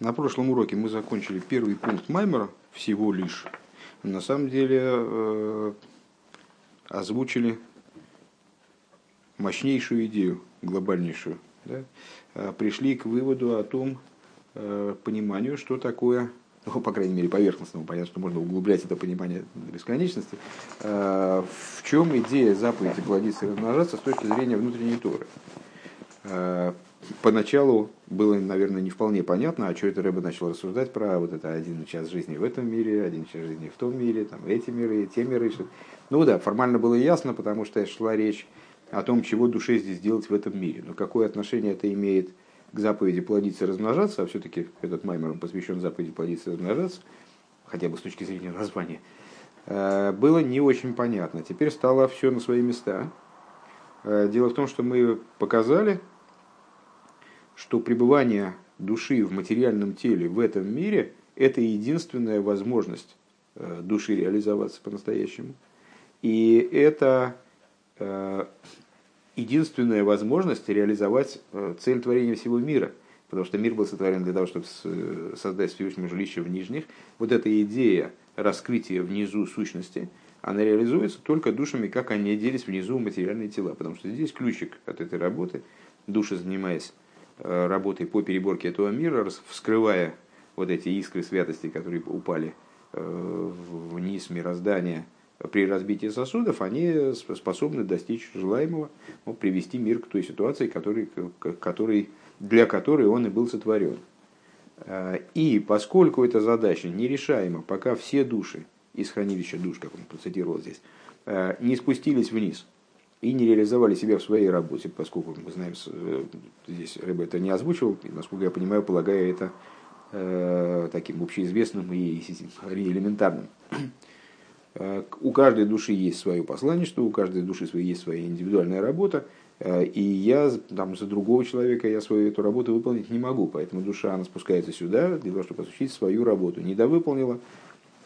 На прошлом уроке мы закончили первый пункт Маймера всего лишь. На самом деле э, озвучили мощнейшую идею, глобальнейшую. Да? Э, пришли к выводу о том, э, пониманию, что такое, ну, по крайней мере, поверхностному, понятно, что можно углублять это понимание до бесконечности, э, в чем идея заповеди плодиться и размножаться с точки зрения внутренней торы. Поначалу было, наверное, не вполне понятно, а что это Рэба начал рассуждать про вот это один час жизни в этом мире, один час жизни в том мире, там эти миры, те миры. Ну да, формально было ясно, потому что шла речь о том, чего душе здесь делать в этом мире. Но какое отношение это имеет к заповеди плодиться и размножаться, а все-таки этот маймер посвящен заповеди плодиться и размножаться, хотя бы с точки зрения названия, э, было не очень понятно. Теперь стало все на свои места. Э, дело в том, что мы показали, что пребывание души в материальном теле в этом мире – это единственная возможность э, души реализоваться по-настоящему. И это э, единственная возможность реализовать э, цель творения всего мира. Потому что мир был сотворен для того, чтобы создать Всевышнему жилище в нижних. Вот эта идея раскрытия внизу сущности, она реализуется только душами, как они оделись внизу материальные тела. Потому что здесь ключик от этой работы. Души, занимаясь работой по переборке этого мира, вскрывая вот эти искры святости, которые упали э, вниз мироздания при разбитии сосудов, они способны достичь желаемого, ну, привести мир к той ситуации, который, который, для которой он и был сотворен. Э, и поскольку эта задача нерешаема, пока все души из хранилища душ, как он процитировал здесь, не спустились вниз – и не реализовали себя в своей работе, поскольку мы знаем, э, здесь Рэбе это не озвучивал, и, насколько я понимаю, полагая это э, таким общеизвестным и элементарным. Э, у каждой души есть свое посланничество, у каждой души есть своя индивидуальная работа, э, и я там, за другого человека я свою эту работу выполнить не могу, поэтому душа она спускается сюда для того, чтобы осуществить свою работу. Недовыполнила,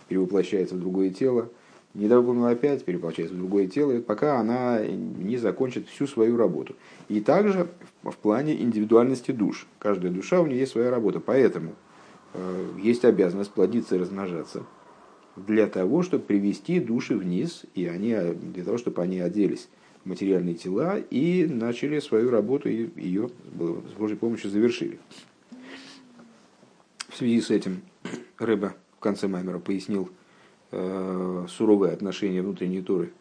перевоплощается в другое тело, недовыполнила опять, перевоплощается в другое тело, пока она не закончит всю свою работу. И также в плане индивидуальности душ. Каждая душа, у нее есть своя работа. Поэтому э, есть обязанность плодиться и размножаться для того, чтобы привести души вниз, и они, для того, чтобы они оделись в материальные тела и начали свою работу, и ее с Божьей помощью завершили. В связи с этим Рэба в конце Маймера пояснил, суровое отношение внутренней Торы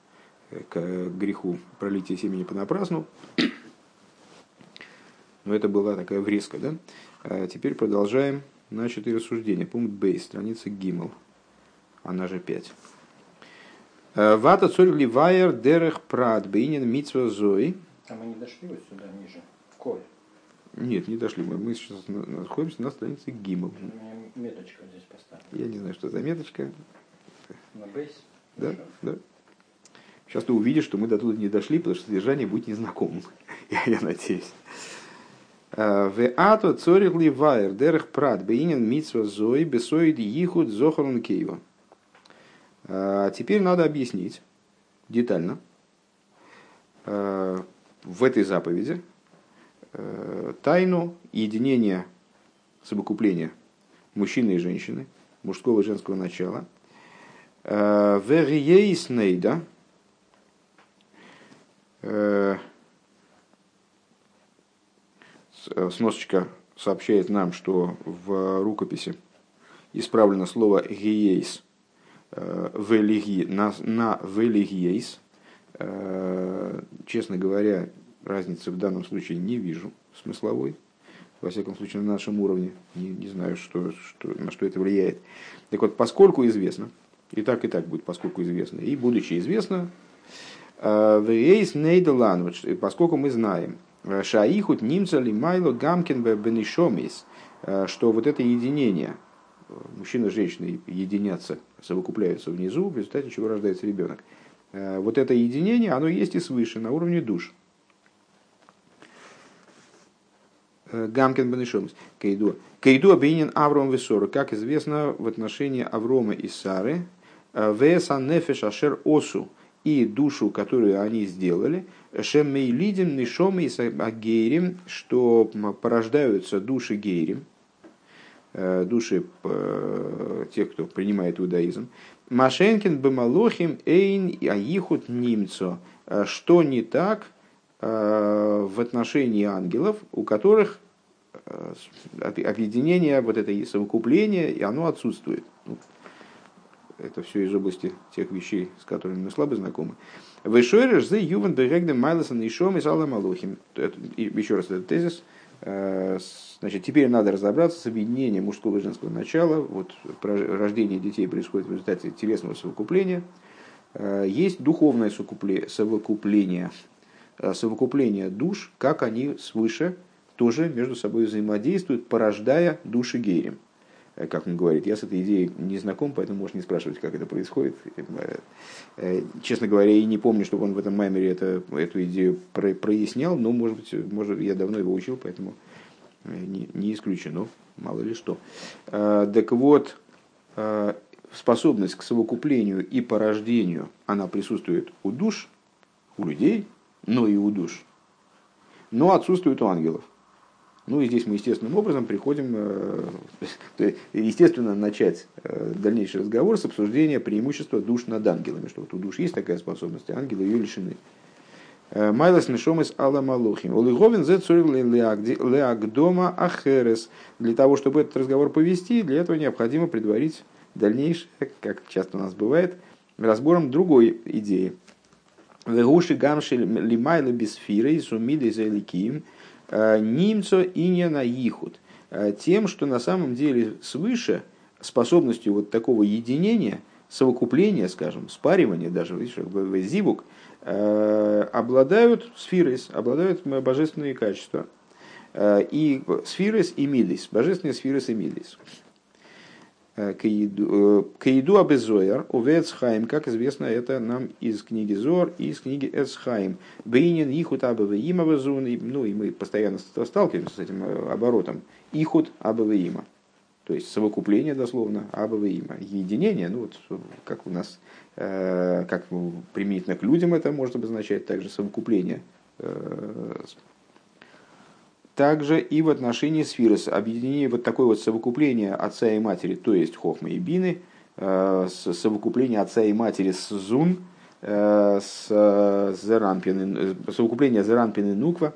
к греху пролития семени понапрасну. Но это была такая врезка, да? А теперь продолжаем начатые рассуждения. Пункт Б, страница Гимл, она же 5. Э, Вата цорь ливайер дерех прад бейнин митсва зои. А мы не дошли вот сюда, ниже, в коль? Нет, не дошли. Мы, мы сейчас находимся на странице Гимл. У меня меточка здесь поставлена. Я не знаю, что за меточка. На бейс? Да, да. Сейчас ты увидишь, что мы до туда не дошли, потому что содержание будет незнакомым. я, я надеюсь. А, в ато цорих ли вайер дерех прат бейнин митсва зои бесоид ихуд зохарун кейва. А, теперь надо объяснить детально а, в этой заповеди тайну единения совокупления мужчины и женщины, мужского и женского начала – Вериейснейда. Э, сносочка сообщает нам, что в рукописи исправлено слово гиейс э, на, на велигиейс. Э, честно говоря, разницы в данном случае не вижу смысловой. Во всяком случае, на нашем уровне. Не, не знаю, что, что, на что это влияет. Так вот, поскольку известно, и так, и так будет, поскольку известно. И будучи известно, Вейс Нейделан, поскольку мы знаем, Шаихут Нимца Лимайло Гамкин Бенишомис, что вот это единение, мужчина и женщина единятся, совокупляются внизу, в результате чего рождается ребенок. Вот это единение, оно есть и свыше, на уровне душ. Гамкин Бенишомис. Кейду. Кейду обвинен Авром Весора, как известно в отношении Аврома и Сары, Весан нефеш ашер осу и душу, которую они сделали, шеммейлидим нишом и агейрим, что порождаются души гейрим. души тех, кто принимает иудаизм. Машенкин бемалохим эйн аихут немцо. Что не так в отношении ангелов, у которых объединение, вот это совокупление, и оно отсутствует. Это все из области тех вещей, с которыми мы слабо знакомы. Вышойреш за ювен берегдем майласан и шом алла малухим. Еще раз этот тезис. Э, значит, теперь надо разобраться с объединением мужского и женского начала. Вот рождение детей происходит в результате телесного совокупления. Э, есть духовное совокупление, э, совокупление душ, как они свыше тоже между собой взаимодействуют, порождая души гейрем. Э, как он говорит, я с этой идеей не знаком, поэтому можешь не спрашивать, как это происходит. Э, э, честно говоря, и не помню, чтобы он в этом маймере это, эту идею прояснял, но, может быть, может, я давно его учил, поэтому не, не исключено, мало ли что. Так вот, способность к совокуплению и порождению, она присутствует у душ, у людей, но и у душ, но отсутствует у ангелов. Ну и здесь мы естественным образом приходим, э, естественно, начать э, дальнейший разговор с обсуждения преимущества душ над ангелами, что вот у душ есть такая способность, а ангелы ее лишены. Э, Майлас Нишомис Алла Малухим. Олиговин зе леагдома ахерес. Для того, чтобы этот разговор повести, для этого необходимо предварить дальнейшее, как часто у нас бывает, разбором другой идеи. Вегуши гамши лимайла бисфиры сумиды за ликим – Нимцо и не на ихуд. Э, тем, что на самом деле свыше способностью вот такого единения, совокупления, скажем, спаривания даже, видишь, зибук, э, обладают сфирис, обладают божественные качества. И сфирис и мидис, божественные сфирис и мидис. Каиду Абезояр, Увецхайм, как известно, это нам из книги Зор и из книги Эсхайм. Бейнин Ихут Абавеима Вазун, ну и мы постоянно сталкиваемся с этим э, оборотом. Ихут Абавеима. То есть совокупление дословно Абавеима. Единение, ну вот как у нас, э, как применительно к людям это может обозначать также совокупление э, также и в отношении сфирос, объединение вот такое вот совокупление отца и матери, то есть хохма и бины, э, совокупление отца и матери с зун, э, с э, зеранпины, совокупление зеранпины нуква,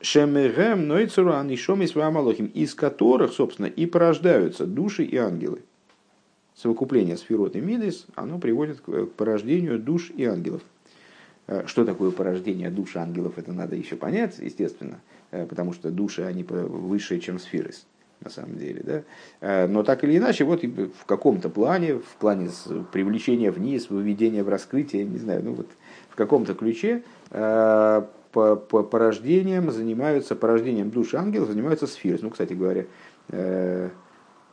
шемегем нойцуран и вамалохим, из которых, собственно, и порождаются души и ангелы. Совокупление сферот и мидис, оно приводит к порождению душ и ангелов. Что такое порождение душ и ангелов, это надо еще понять, естественно. Э, потому что души, они выше, чем сферы, на самом деле. Да? Э, но так или иначе, вот в каком-то плане, в плане привлечения вниз, выведения в раскрытие, не знаю, ну вот в каком-то ключе э, по, по порождением занимаются, порождением души ангелов занимаются сферы. Ну, кстати говоря,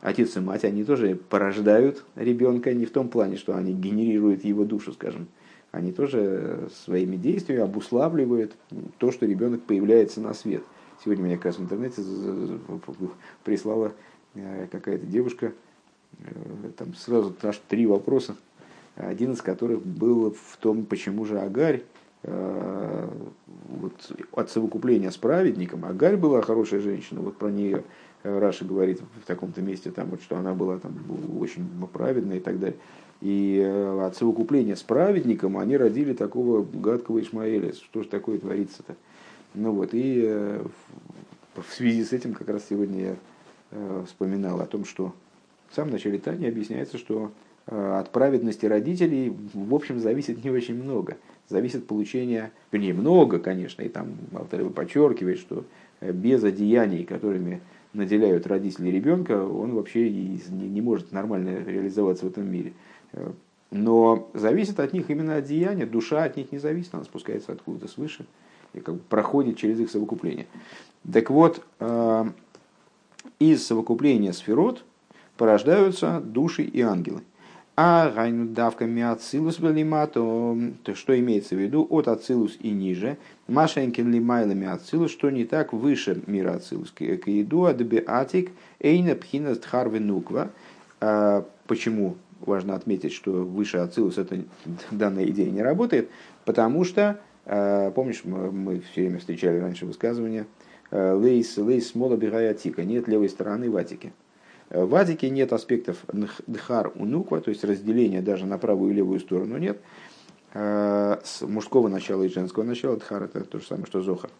отец и мать, они тоже порождают ребенка не в том плане, что они генерируют его душу, скажем, они тоже своими действиями обуславливают то, что ребенок появляется на свет. Сегодня мне как раз в интернете прислала э, какая-то девушка, э, там сразу аж три вопроса, один из которых был в том, почему же Агарь э, вот, от совокупления с праведником, Агарь была хорошая женщина, вот про нее Раша говорит в таком-то месте, там, вот, что она была там, очень праведная и так далее. И э, от совокупления с праведником они родили такого гадкого Ишмаэля. Что же такое творится-то? Ну вот, и э, в связи с этим как раз сегодня я э, вспоминал о том, что в самом начале Тани объясняется, что от праведности родителей, в общем, зависит не очень много. Зависит получение, вернее, много, конечно, и там Алтарева подчеркивает, что без одеяний, которыми наделяют родители ребенка, он вообще не, не может нормально реализоваться в этом мире. Но зависит от них именно от деяния, душа от них не зависит, она спускается откуда-то свыше и как бы проходит через их совокупление. Так вот, э, из совокупления сферот порождаются души и ангелы. А давка миацилус велимато, то что имеется в виду от ацилус и ниже, машенкин лимайла миацилус, что не так выше мира ацилус, к еду адбе атик эйна пхина тхарвенуква. А почему важно отметить, что выше Ацилус эта данная идея не работает, потому что, э, помнишь, мы все время встречали раньше высказывание, э, лейс, лейс смола бегая атика, нет левой стороны в атике. В Адике нет аспектов дхар унуква, то есть разделения даже на правую и левую сторону нет. С мужского начала и женского начала дхар это то же самое, что зохар.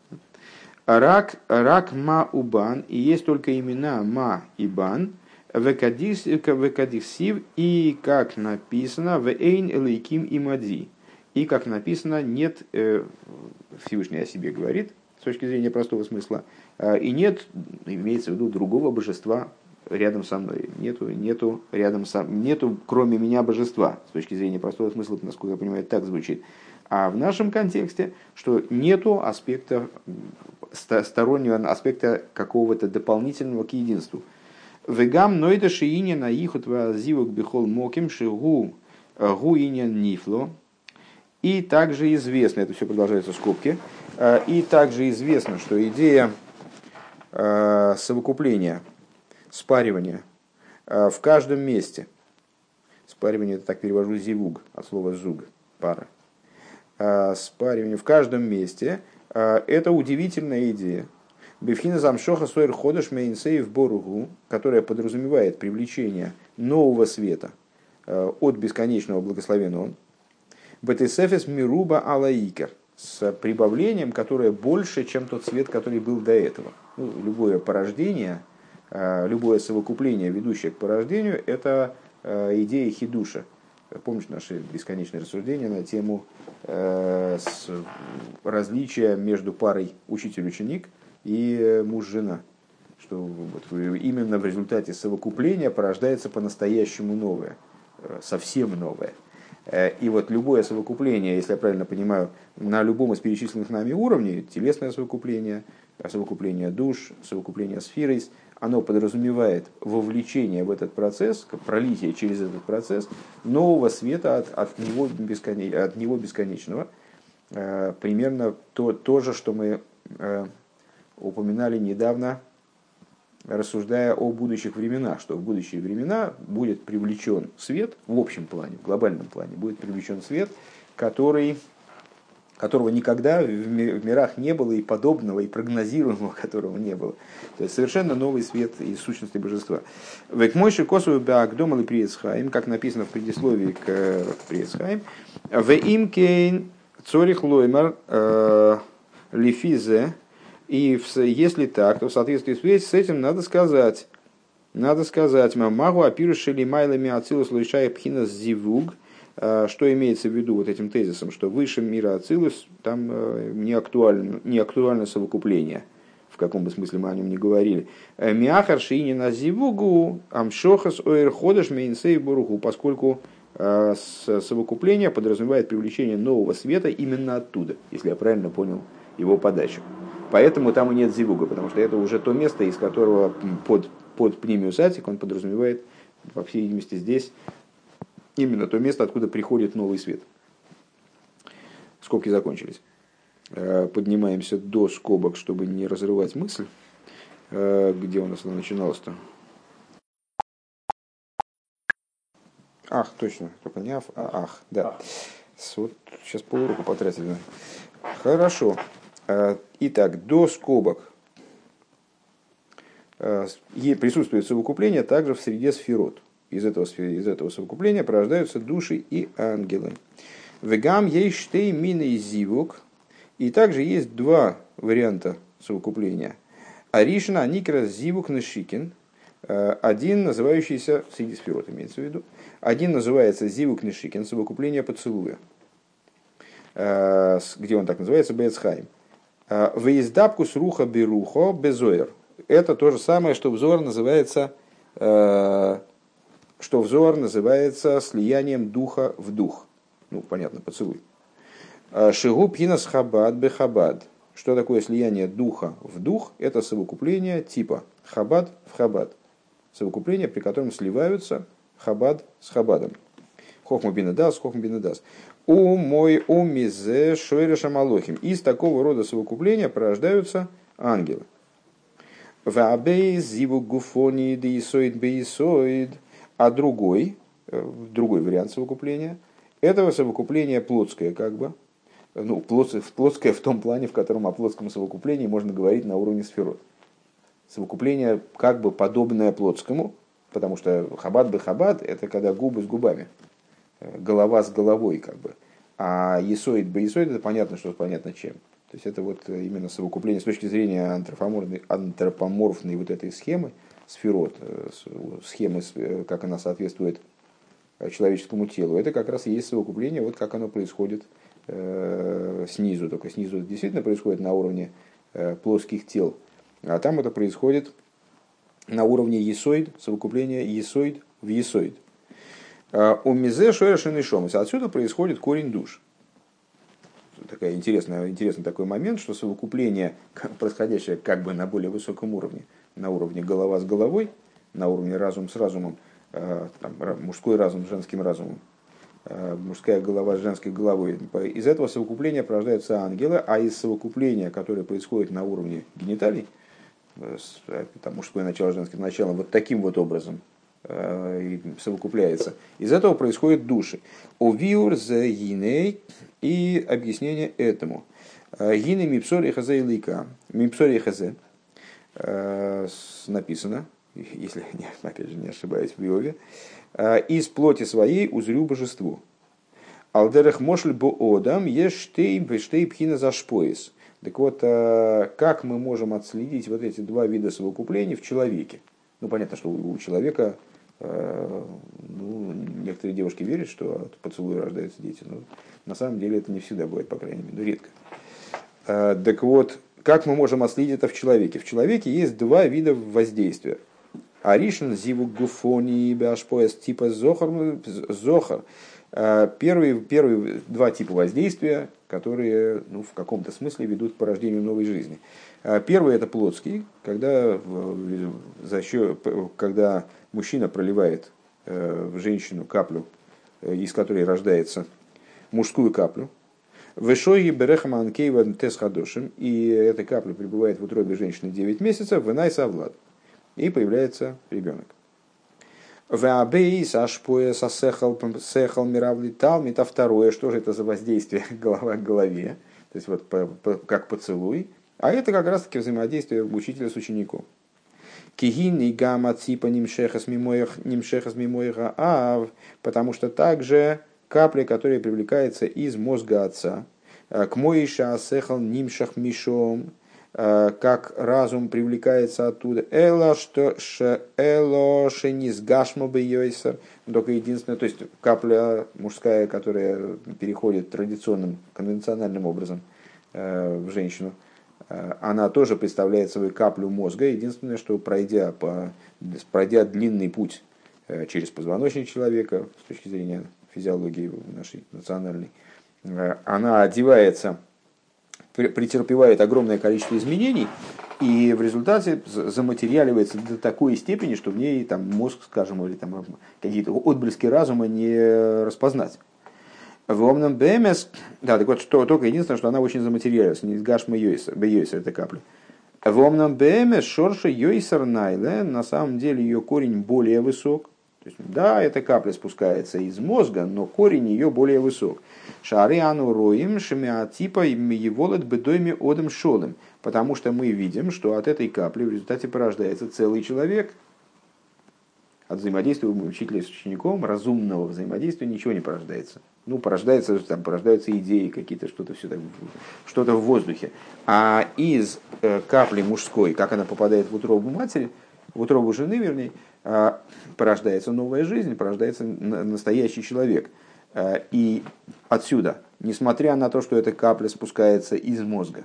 Рак, рак ма убан, и есть только имена ма и бан, векадисив, и как написано, в эйн элейким и мади. И как написано, нет, э, Всевышний о себе говорит, с точки зрения простого смысла, э, и нет, имеется в виду, другого божества рядом со мной. Нету, нету рядом со, нету кроме меня божества, с точки зрения простого смысла, насколько я понимаю, так звучит. А в нашем контексте, что нету аспекта, стороннего аспекта какого-то дополнительного к единству. Вегам нойда шиине на ихут зивок бихол моким шигу гуинен нифло. И также известно, это все продолжается в скобке, э, и также известно, что идея э, совокупления, спаривания э, в каждом месте, спаривание, это так перевожу зивуг, от слова зуг, пара, спаривание в каждом месте, это удивительная идея, Бифхина замшоха сойр ходыш мейнсейв боругу, которая подразумевает привлечение нового света от бесконечного благословенного Бетисефес Мируба Алаикер с прибавлением, которое больше, чем тот свет, который был до этого. Ну, любое порождение, э, любое совокупление, ведущее к порождению, это э, идея хидуша. Помнишь наши бесконечные рассуждения на тему э, различия между парой учитель-ученик и муж-жена? Что вот именно в результате совокупления порождается по-настоящему новое, совсем новое – Э, и вот любое совокупление, если я правильно понимаю, на любом из перечисленных нами уровней, телесное совокупление, совокупление душ, совокупление сферой, оно подразумевает вовлечение в этот процесс, пролитие через этот процесс нового света от, от, него, бесконеч, от него бесконечного. Э, примерно то, то же, что мы э, упоминали недавно рассуждая о будущих временах, что в будущие времена будет привлечен свет в общем плане, в глобальном плане, будет привлечен свет, который, которого никогда в мирах не было и подобного, и прогнозируемого которого не было. То есть совершенно новый свет и сущности божества. Век мойши косовый беагдомал и приецхайм, как написано в предисловии к э, приецхайм, в имкейн цорих лоймар э, лифизе и если так, то в соответствии с этим надо сказать, надо сказать, мамагу апирушили майлами ацилус луишая пхинас зивуг, э, что имеется в виду вот этим тезисом, что выше мира ацилус там э, не актуально, не актуально совокупление, в каком бы смысле мы о нем не говорили. «Э, Миахар шиини на зивугу амшохас оэрходаш мейнсей буругу, поскольку совокупление подразумевает привлечение нового света именно оттуда, если я правильно понял его подачу. Поэтому там и нет зивуга, потому что это уже то место, из которого под, под пнимиус атик он подразумевает, по всей видимости, здесь именно то место, откуда приходит новый свет. Скобки закончились. Э, поднимаемся до скобок, чтобы не разрывать мысль. Э, где у нас она начиналась-то? Ах, точно, только не аф, а ах, да. Вот сейчас полуроку потратили. Хорошо. Э, итак, до скобок э, присутствует совокупление также в среде сферот. Из этого, из этого совокупления порождаются души и ангелы. Вегам ейштей мины зивук. И также есть два варианта совокупления. Аришна Никра Зивук Нешикин. Э, один, называющийся, среди сферот имеется в виду, один называется Зивук Нешикин, совокупление поцелуя. Где он так называется? Бецхайм. Э, Выездапку с руха берухо безоер. Это то же самое, что взор называется, э, что взор называется слиянием духа в дух. Ну, понятно, поцелуй. Э, Шигу пинас хабад бехабад. Что такое слияние духа в дух? Это совокупление типа хабад в хабад. Совокупление, при котором сливаются хабад с хабадом. Хохма бинадас, хохма бинадас у мой умизе шойреша малохим. Из такого рода совокупления порождаются ангелы. Вабей зиву гуфони деисоид бейсоид. А другой, э, другой вариант совокупления, этого совокупления плотское как бы, ну, плотское в том плане, в котором о плотском совокуплении можно говорить на уровне сферот. Совокупление как бы подобное плотскому, потому что хабад бы хабад это когда губы с губами, голова с головой как бы. А есоид бы есоид это понятно, что понятно чем. То есть это вот именно совокупление с точки зрения антропоморфной, антропоморфной вот этой схемы, сферот, схемы, как она соответствует человеческому телу, это как раз и есть совокупление, вот как оно происходит э, снизу, только снизу это действительно происходит на уровне э, плоских тел, а там это происходит на уровне есоид, совокупление есоид в есоид. А у мизе и Отсюда происходит корень душ. Такая интересная, интересный такой момент, что совокупление, происходящее как бы на более высоком уровне, на уровне голова с головой, на уровне разум с разумом, Э, там, мужской разум с женским разумом, э, мужская голова с женской головой. Из этого совокупления порождаются ангелы, а из совокупления, которое происходит на уровне гениталий, э, там, мужское начало, женским началом, вот таким вот образом и совокупляется. Из этого происходят души. Овиур за гиней и объяснение этому. Гины мипсори хазе и лика. Мипсори хазе написано, если опять же не ошибаюсь, в Иове, из плоти своей узрю божеству. Алдерех мошль бо одам ештей бештей пхина зашпоис. Так вот, как мы можем отследить вот эти два вида совокупления в человеке? Ну, понятно, что у человека, ну, некоторые девушки верят, что от поцелуя рождаются дети, но на самом деле это не всегда бывает, по крайней мере, редко. Так вот, как мы можем отследить это в человеке? В человеке есть два вида воздействия. Аришин зиву гуфони башпояс типа зохар. зохар. Э, первые, первые два типа воздействия, которые ну, в каком-то смысле ведут к порождению новой жизни. Э, первый это плотский, когда, за счет, когда мужчина проливает э, в женщину каплю, из которой рождается мужскую каплю, Вышоги берехама анкейва тес хадошим, и эта капля пребывает в утробе женщины 9 месяцев, вынай совлад и появляется ребенок. Веабейс ашпоя сосехал сехал миравли талмит, это второе, что же это за воздействие голова к голове, то есть вот как поцелуй, а это как раз таки взаимодействие учителя с учеником. Кигин и гамма ципа нимшехас мимоях нимшехас мимоиха ав, потому что также капля, которая привлекается из мозга отца, к моиша асехал нимшах мишом, Э, как разум привлекается оттуда. Эло, что эло шенис гашмо йойсер. Только единственное, то есть капля мужская, которая переходит традиционным, конвенциональным образом э, в женщину, э, она тоже представляет собой каплю мозга. Единственное, что пройдя, по, пройдя длинный путь через позвоночник человека, с точки зрения физиологии нашей национальной, она одевается претерпевает огромное количество изменений, и в результате заматериаливается до такой степени, что в ней там, мозг, скажем, или там, какие-то отблески разума не распознать. В омном БМС, да, так вот, что, только единственное, что она очень заматериалилась, не гашма йойсер, это капля. В омном БМС шорша йойсер найле, на самом деле ее корень более высок, то есть, да, эта капля спускается из мозга, но корень ее более высок. Шары ану роим шемиатипа еволет бедойми одем шолем. Потому что мы видим, что от этой капли в результате порождается целый человек. От взаимодействия учителя с учеником, разумного взаимодействия ничего не порождается. Ну, порождается, там, порождаются идеи какие-то, что-то все так, что-то в воздухе. А из э, капли мужской, как она попадает в утробу матери, в утробу жены, вернее, э, порождается новая жизнь, порождается настоящий человек – Э, и отсюда, несмотря на то, что эта капля спускается из мозга,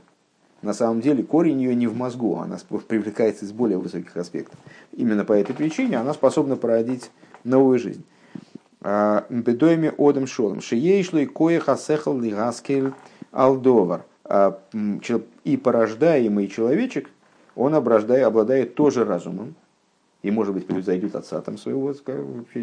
на самом деле корень ее не в мозгу, она привлекается из более высоких аспектов. Именно по этой причине она способна породить новую жизнь. Бедойме одам шолом. Шиейшлой кое хасехал лигаскель алдовар. А, и порождаемый человечек, он обладает тоже разумом, и, может быть, превзойдет отца там своего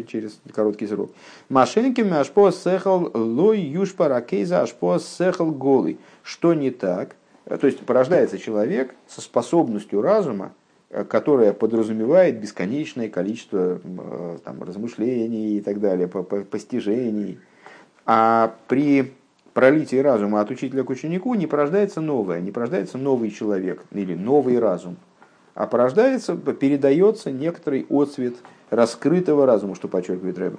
через короткий срок. Машинки ашпо сехал лой юшпа ракейза ашпо сехал голый. Что не так? То есть порождается человек со способностью разума, которая подразумевает бесконечное количество э, там, размышлений и так далее, постижений. А при пролитии разума от учителя к ученику не порождается новое, не порождается новый человек или новый разум – а порождается, передается некоторый отцвет раскрытого разума, что подчеркивает Рэбе.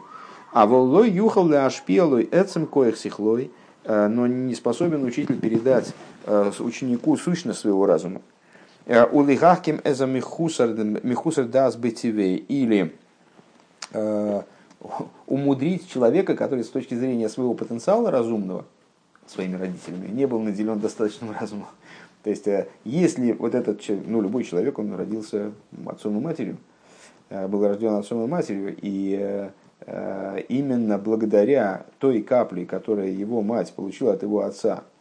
А воллой юхал ли ашпелой эцем коих сихлой, э, но не способен учитель передать э, ученику сущность своего разума. Э, Улигахким эза михусар дас бетивей или умудрить человека, который с точки зрения своего потенциала разумного, своими родителями, не был наделен достаточным разумом. То есть, если вот этот, ну, любой человек, он родился отцом и матерью, был рожден отцом и матерью, и Э, именно благодаря той капле, которую его мать получила от его отца, э,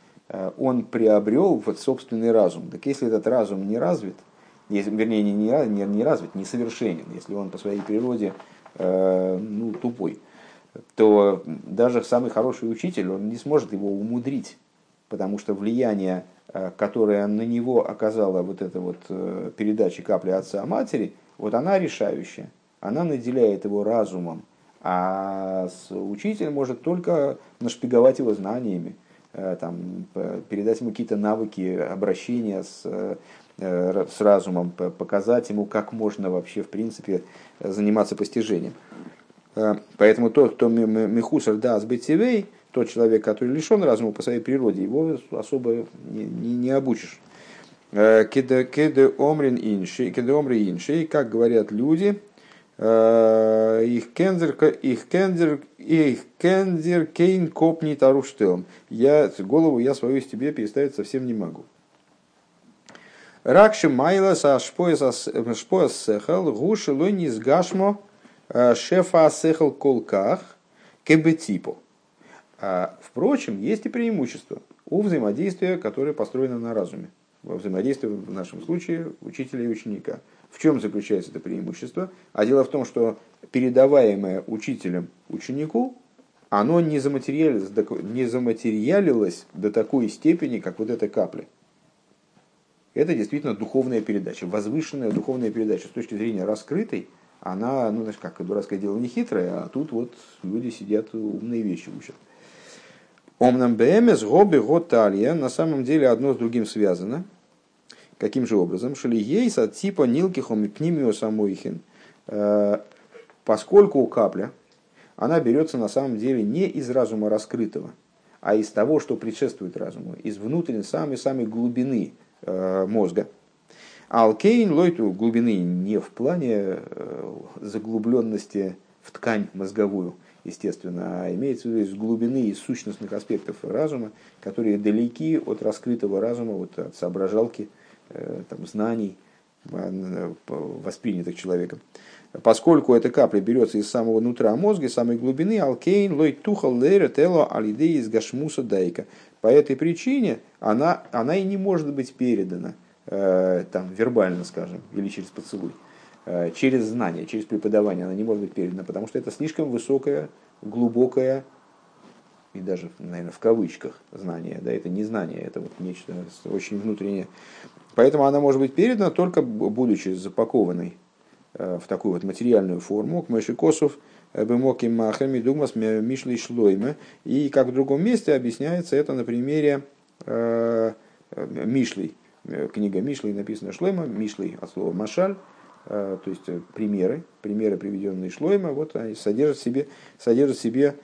он приобрел вот собственный разум. Так если этот разум не развит, если, вернее, не, не, не, развит, не совершенен, если он по своей природе э, ну, тупой, то даже самый хороший учитель, он не сможет его умудрить, потому что влияние, э, которое на него оказала вот эта вот передача капли отца матери, вот она решающая. Она наделяет его разумом, а учитель может только нашпиговать его знаниями, э, там, передать ему какие-то навыки обращения с, э, с разумом, показать ему, как можно вообще, в принципе, заниматься постижением. Э, поэтому тот, кто мехусар да сбетивей, тот человек, который лишен разума по своей природе, его особо не, не, не обучишь. Кеде омрин инши, кеде омри инши, как говорят люди, Э, их кензер, их кензер, их кензер кейн копни таруштелм. Я голову я свою из тебе переставить совсем не могу. Ракши майла са шпояс сехал гуши лони с гашмо э, шефа сехал колках кебетипо. А, впрочем, есть и преимущество у взаимодействия, которое построено на разуме. Во взаимодействии в нашем случае учителя и ученика – в чем заключается это преимущество? А дело в том, что передаваемое учителем ученику, оно не заматериалилось, не заматериалилось до такой степени, как вот эта капля. Это действительно духовная передача, возвышенная духовная передача. С точки зрения раскрытой, она, ну, знаешь, как дурацкое дело не хитрое, а тут вот люди сидят, умные вещи учат. Омнам БМС, Гоби, Готалья, на самом деле одно с другим связано – Каким же образом? Шалиейса типа нилкихом пнимио самойхин. Э, поскольку капля, она берется на самом деле не из разума раскрытого, а из того, что предшествует разуму, из внутренней, самой-самой глубины э, мозга. Алкейн лойту глубины не в плане э, заглубленности в ткань мозговую, естественно, а имеется в виду из глубины и сущностных аспектов разума, которые далеки от раскрытого разума, вот от соображалки – там, знаний, э, воспринятых человеком. Поскольку эта капля берется из самого нутра мозга, из самой глубины, алкейн, лой тухал лейра тело алидеи из гашмуса дайка. По этой причине она, она и не может быть передана э, там, вербально, скажем, или через поцелуй. Через знание, через преподавание она не может быть передана, потому что это слишком высокая, глубокая и даже, наверное, в кавычках знание, да, это не знание, это вот нечто очень внутреннее. Поэтому она может быть передана только будучи запакованной э, в такую вот материальную форму, к Мешикосов, э, Бемоки Махами, Дугмас, Мишли Шлойме. И как в другом месте объясняется это на примере э, Мишлей. Книга Мишлей написана Шлойма, Мишлей от слова Машаль, то есть примеры, примеры, приведенные Шлойма, вот они содержат в себе, содержат в себе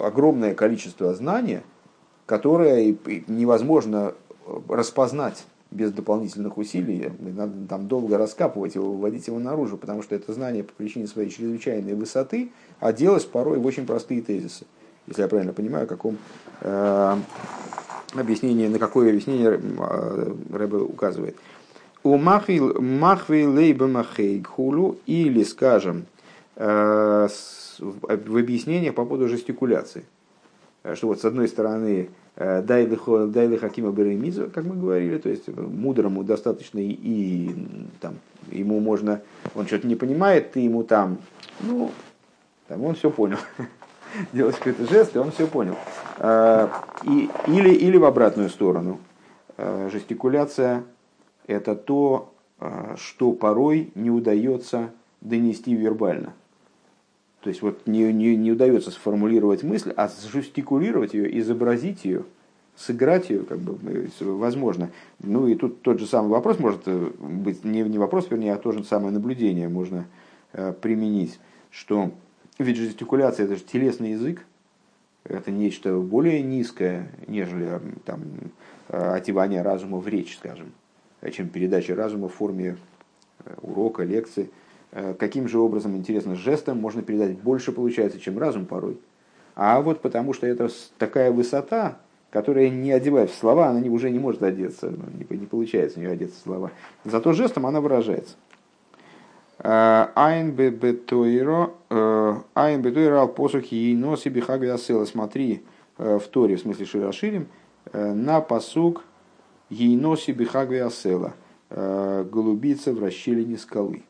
огромное количество знания, которое невозможно распознать без дополнительных усилий. Надо там долго раскапывать его, выводить его наружу, потому что это знание по причине своей чрезвычайной высоты оделось порой в очень простые тезисы. Если я правильно понимаю, о каком э, объяснение, на какое объяснение э, Рэбе указывает. У махви лейба махей хулу или, скажем, э, в объяснениях по поводу жестикуляции. Э, что вот с одной стороны э, дайли хакима беремиза, как мы говорили, то есть мудрому достаточно и, и там, ему можно, он что-то не понимает, ты ему там, ну, там он все понял. Делать какой-то жест, и он все понял. Э, и, или, или в обратную сторону. Жестикуляция – это то, что порой не удается донести вербально – то есть вот не, не, не удается сформулировать мысль, а жестикулировать ее, изобразить ее сыграть ее, как бы, возможно. Ну и тут тот же самый вопрос может быть, не, не вопрос, вернее, а то же самое наблюдение можно применить, что ведь жестикуляция это же телесный язык, это нечто более низкое, нежели там, одевание разума в речь, скажем, чем передача разума в форме урока, лекции. Каким же образом, интересно, жестом можно передать больше получается, чем разум порой. А вот потому что это такая высота, которая не одевает в слова, она уже не может одеться, ну, не, не получается у нее одеться в слова. Зато жестом она выражается. Э, айн бетойро ал посухи и носи бихагвиасела. Смотри э, в Торе, в смысле Широширим, э, на посук Ейноси бихагвиасела. Голубица в расщелине скалы.